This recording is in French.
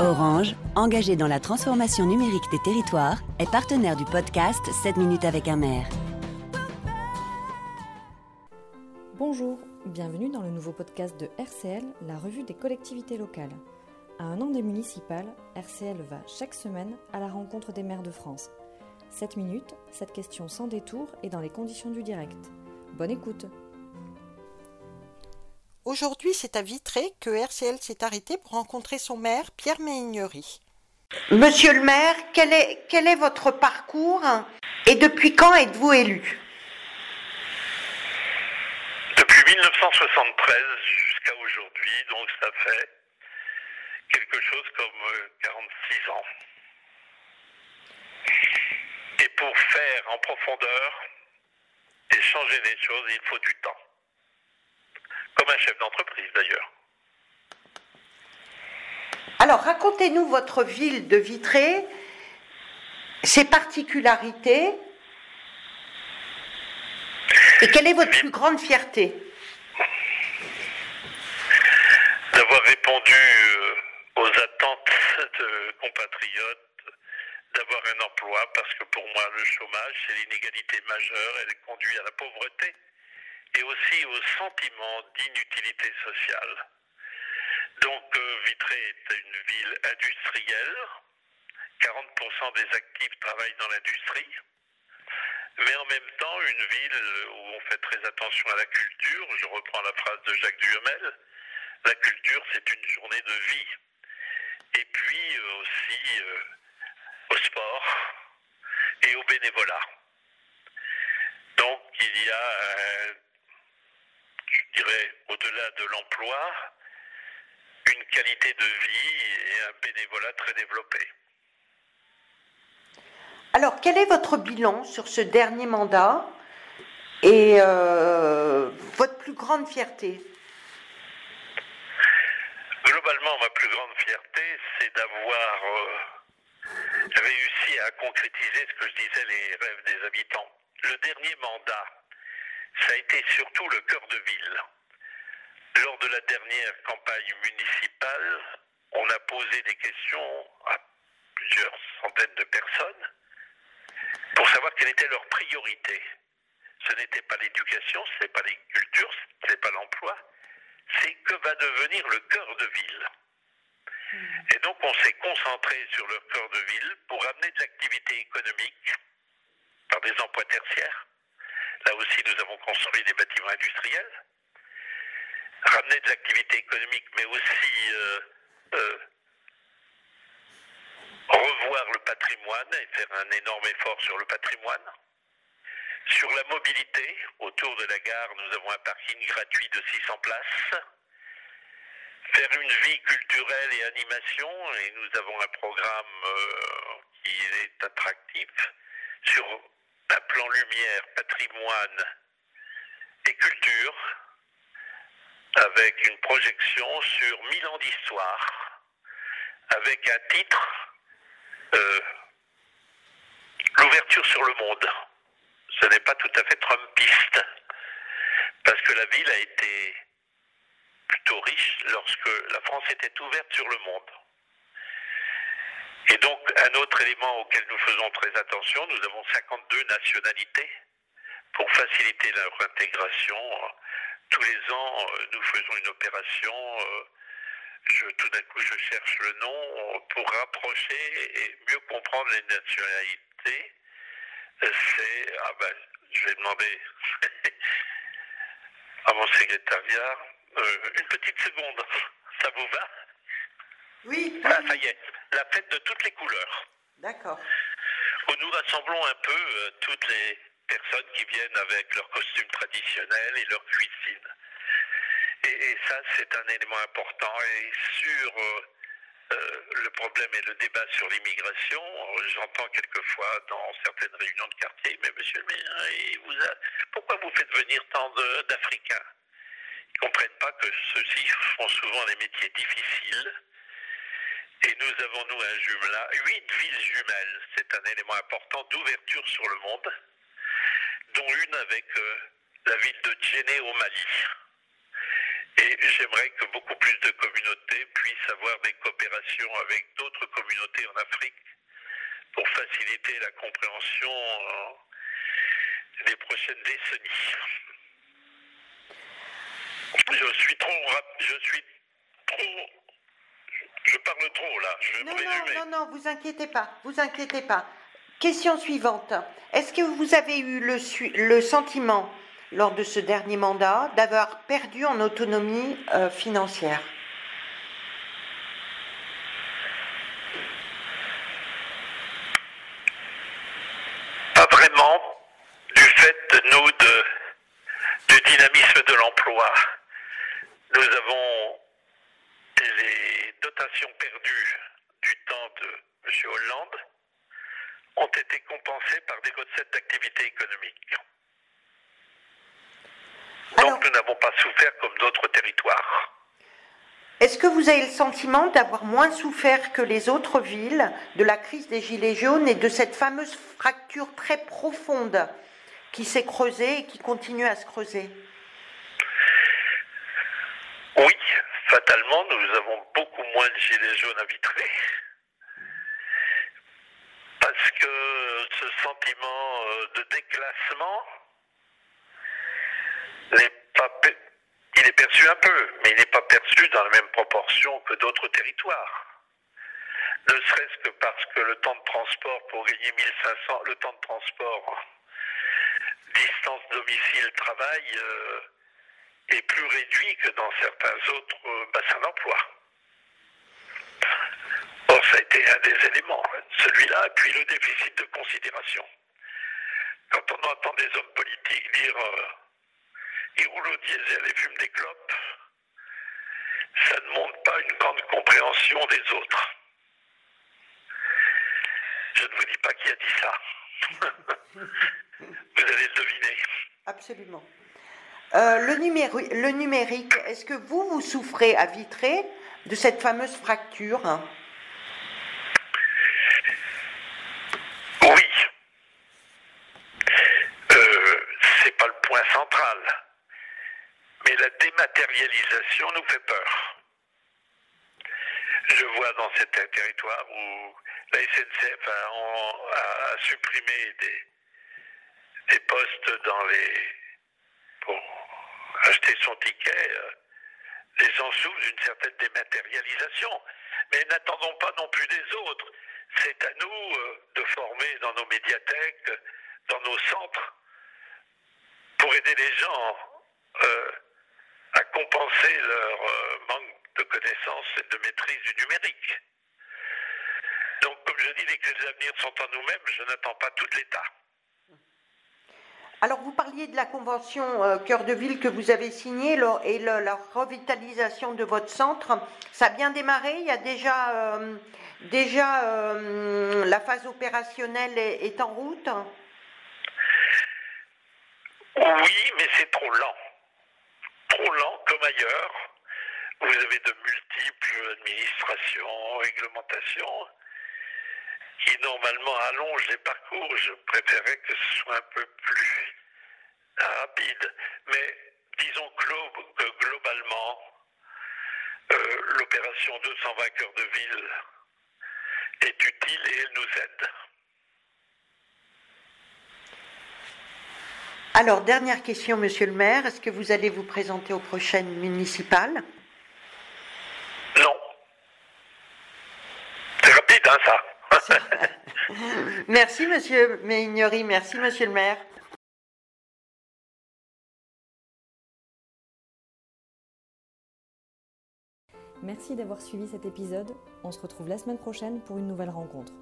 Orange, engagé dans la transformation numérique des territoires, est partenaire du podcast 7 minutes avec un maire. Bonjour, bienvenue dans le nouveau podcast de RCL, la revue des collectivités locales. À un an des municipales, RCL va chaque semaine à la rencontre des maires de France. 7 minutes, cette question sans détour et dans les conditions du direct. Bonne écoute Aujourd'hui, c'est à Vitré que RCL s'est arrêté pour rencontrer son maire, Pierre Méignery. Monsieur le maire, quel est, quel est votre parcours et depuis quand êtes-vous élu? Depuis 1973 jusqu'à aujourd'hui, donc ça fait quelque chose comme 46 ans. Et pour faire en profondeur et changer les choses, il faut du temps. Comme un chef d'entreprise d'ailleurs. Alors, racontez-nous votre ville de Vitré, ses particularités, et quelle est votre plus grande fierté? D'avoir répondu euh, aux attentes de compatriotes, d'avoir un emploi, parce que pour moi, le chômage, c'est l'inégalité majeure, elle conduit à la pauvreté et aussi au sentiment d'inutilité sociale. Donc euh, Vitré est une ville industrielle. 40% des actifs travaillent dans l'industrie. Mais en même temps, une ville où on fait très attention à la culture. Je reprends la phrase de Jacques Duhamel. La culture, c'est une journée de vie. Et puis euh, aussi euh, au sport et au bénévolat. Donc il y a je dirais, au-delà de l'emploi, une qualité de vie et un bénévolat très développé. Alors, quel est votre bilan sur ce dernier mandat et euh, votre plus grande fierté? Globalement, ma plus grande fierté, c'est d'avoir euh, réussi à concrétiser ce que je disais, les rêves des habitants. Le dernier mandat, ça a été surtout le cœur de ville. Lors de la dernière campagne municipale, on a posé des questions à plusieurs centaines de personnes pour savoir quelle était leur priorité. Ce n'était pas l'éducation, ce n'est pas les cultures, ce n'est pas l'emploi, c'est que va devenir le cœur de ville. Et donc on s'est concentré sur le cœur de ville pour amener de l'activité économique par des emplois tertiaires, Là aussi, nous avons construit des bâtiments industriels, ramener de l'activité économique, mais aussi euh, euh, revoir le patrimoine et faire un énorme effort sur le patrimoine. Sur la mobilité, autour de la gare, nous avons un parking gratuit de 600 places. Faire une vie culturelle et animation, et nous avons un programme euh, qui est attractif sur plan lumière, patrimoine et culture, avec une projection sur mille ans d'histoire, avec un titre, euh, l'ouverture sur le monde. Ce n'est pas tout à fait trumpiste, parce que la ville a été plutôt riche lorsque la France était ouverte sur le monde. Donc, un autre élément auquel nous faisons très attention, nous avons 52 nationalités pour faciliter leur intégration. Tous les ans, nous faisons une opération. Je, tout d'un coup, je cherche le nom pour rapprocher et mieux comprendre les nationalités. C'est, ah ben, je vais demander à mon secrétariat euh, une petite seconde. Ça vous va? Oui. Ah, ça y est la fête de toutes les couleurs. D'accord. Où nous rassemblons un peu euh, toutes les personnes qui viennent avec leurs costumes traditionnels et leurs cuisines. Et, et ça, c'est un élément important. Et sur euh, euh, le problème et le débat sur l'immigration, j'entends quelquefois dans certaines réunions de quartier, mais monsieur le maire, vous a... pourquoi vous faites venir tant d'Africains? Ils ne comprennent pas que ceux-ci font souvent des métiers difficiles et nous avons, nous, un jumelage, huit villes jumelles. C'est un élément important d'ouverture sur le monde, dont une avec euh, la ville de Djenné au Mali. Et j'aimerais que beaucoup plus de communautés puissent avoir des coopérations avec d'autres communautés en Afrique pour faciliter la compréhension euh, des prochaines décennies. Je suis trop je suis trop parle trop là, je non, non, non, non, vous inquiétez pas, vous inquiétez pas. Question suivante. Est-ce que vous avez eu le, le sentiment lors de ce dernier mandat d'avoir perdu en autonomie euh, financière? Pas vraiment, du fait, nous, de, du dynamisme de l'emploi. Nous avons les dotations perdues du temps de M. Hollande compensées par des recettes d'activité économique. Donc nous n'avons pas souffert comme d'autres territoires. Est-ce que vous avez le sentiment d'avoir moins souffert que les autres villes de la crise des Gilets jaunes et de cette fameuse fracture très profonde qui s'est creusée et qui continue à se creuser? Oui, fatalement, nous avons beaucoup moins de Gilets jaunes à vitrer. Parce que ce sentiment euh, de déclassement il est perçu un peu, mais il n'est pas perçu dans la même proportion que d'autres territoires. Ne serait-ce que parce que le temps de transport pour gagner 1500, le temps de transport distance domicile-travail euh, est plus réduit que dans certains autres euh, bassins d'emploi. Ça a été un des éléments, hein, celui-là, puis le déficit de considération. Quand on entend des hommes politiques dire euh, il roule au diesel et fume des clopes, ça ne montre pas une grande compréhension des autres. Je ne vous dis pas qui a dit ça. vous allez le deviner. Absolument. Euh, le, le, numérique, est-ce que vous, vous souffrez à Vitré de cette fameuse fracture Oui. Euh, c'est pas le point central mais la dématérialisation nous fait peur. Je vois dans certains territoires où la SNCF a, supprimé des, des, postes dans les pour acheter son ticket. Euh, les gens souffrent d'une certaine dématérialisation. Mais n'attendons pas non plus des autres. C'est à nous euh, de former dans nos médiathèques, dans nos centres, pour aider les gens euh, compenser leur euh, manque de connaissances et de maîtrise du numérique. Donc, comme je dis, les clés de l'avenir sont en nous-mêmes, je n'attends pas tout l'État. Alors, vous parliez de la convention euh, Cœur de Ville que vous avez signée et la revitalisation de votre centre. Ça a bien démarré Il y a déjà, euh, déjà la phase opérationnelle est en route? Oui, mais c'est trop lent comme ailleurs. Vous avez de multiples administrations, réglementations qui normalement allongent les parcours. Je préférerais que ce soit un peu plus rapide. Mais disons que globalement, euh, l'opération 220 cœurs de ville est utile et elle nous aide. Alors, dernière question, monsieur le maire. Est-ce que vous allez vous présenter aux prochaines municipales? Non. C'est rapide, hein, ça Merci, monsieur Méignery. Merci, monsieur le maire. Merci d'avoir suivi cet épisode. On se retrouve la semaine prochaine pour une nouvelle rencontre.